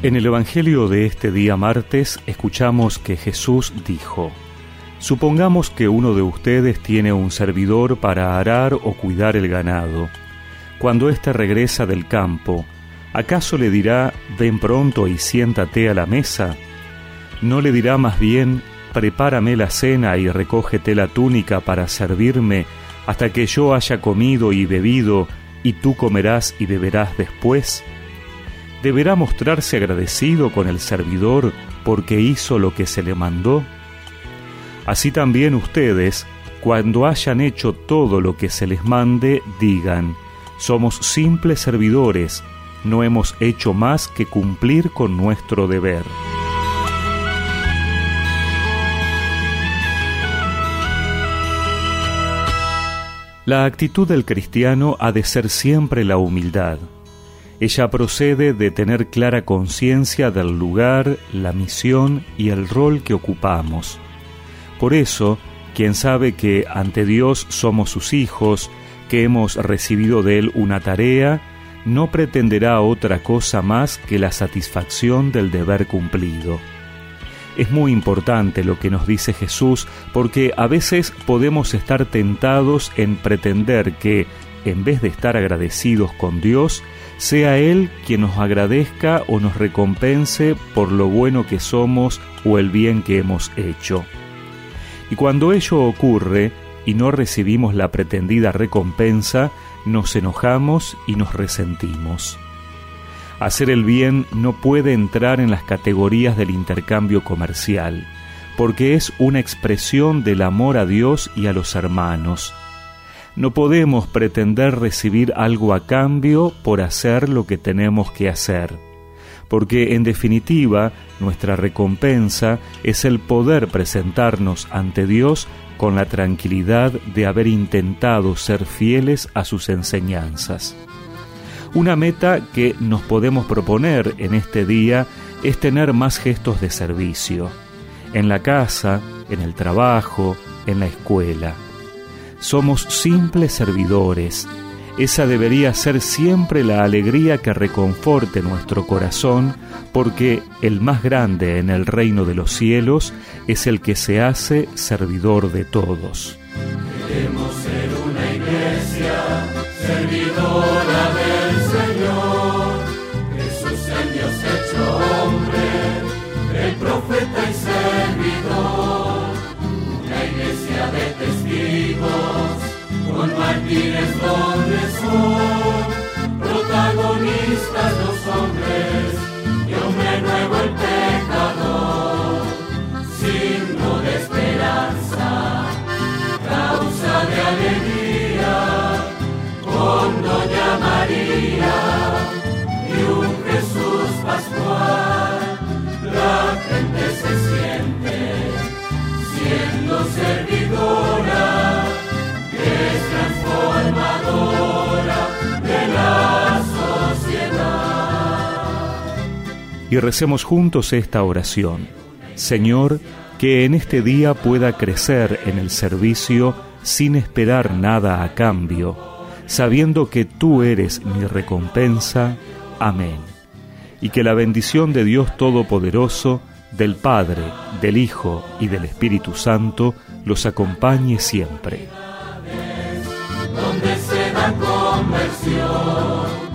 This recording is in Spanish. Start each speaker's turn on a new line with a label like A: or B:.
A: En el Evangelio de este día martes escuchamos que Jesús dijo, Supongamos que uno de ustedes tiene un servidor para arar o cuidar el ganado. Cuando éste regresa del campo, ¿acaso le dirá, ven pronto y siéntate a la mesa? ¿No le dirá más bien, prepárame la cena y recógete la túnica para servirme hasta que yo haya comido y bebido, y tú comerás y beberás después? Deberá mostrarse agradecido con el servidor porque hizo lo que se le mandó? Así también ustedes, cuando hayan hecho todo lo que se les mande, digan, somos simples servidores, no hemos hecho más que cumplir con nuestro deber. La actitud del cristiano ha de ser siempre la humildad ella procede de tener clara conciencia del lugar, la misión y el rol que ocupamos. Por eso, quien sabe que ante Dios somos sus hijos, que hemos recibido de Él una tarea, no pretenderá otra cosa más que la satisfacción del deber cumplido. Es muy importante lo que nos dice Jesús porque a veces podemos estar tentados en pretender que, en vez de estar agradecidos con Dios, sea Él quien nos agradezca o nos recompense por lo bueno que somos o el bien que hemos hecho. Y cuando ello ocurre y no recibimos la pretendida recompensa, nos enojamos y nos resentimos. Hacer el bien no puede entrar en las categorías del intercambio comercial, porque es una expresión del amor a Dios y a los hermanos, no podemos pretender recibir algo a cambio por hacer lo que tenemos que hacer, porque en definitiva nuestra recompensa es el poder presentarnos ante Dios con la tranquilidad de haber intentado ser fieles a sus enseñanzas. Una meta que nos podemos proponer en este día es tener más gestos de servicio, en la casa, en el trabajo, en la escuela somos simples servidores. Esa debería ser siempre la alegría que reconforte nuestro corazón, porque el más grande en el reino de los cielos es el que se hace servidor de todos.
B: Queremos ser una iglesia servidora del mártires donde son protagonistas los hombres y hombre nuevo el pecador, signo de esperanza, causa de alegría, con Doña y
A: recemos juntos esta oración. Señor, que en este día pueda crecer en el servicio sin esperar nada a cambio, sabiendo que tú eres mi recompensa. Amén. Y que la bendición de Dios Todopoderoso, del Padre, del Hijo y del Espíritu Santo los acompañe siempre.
B: Donde conversión.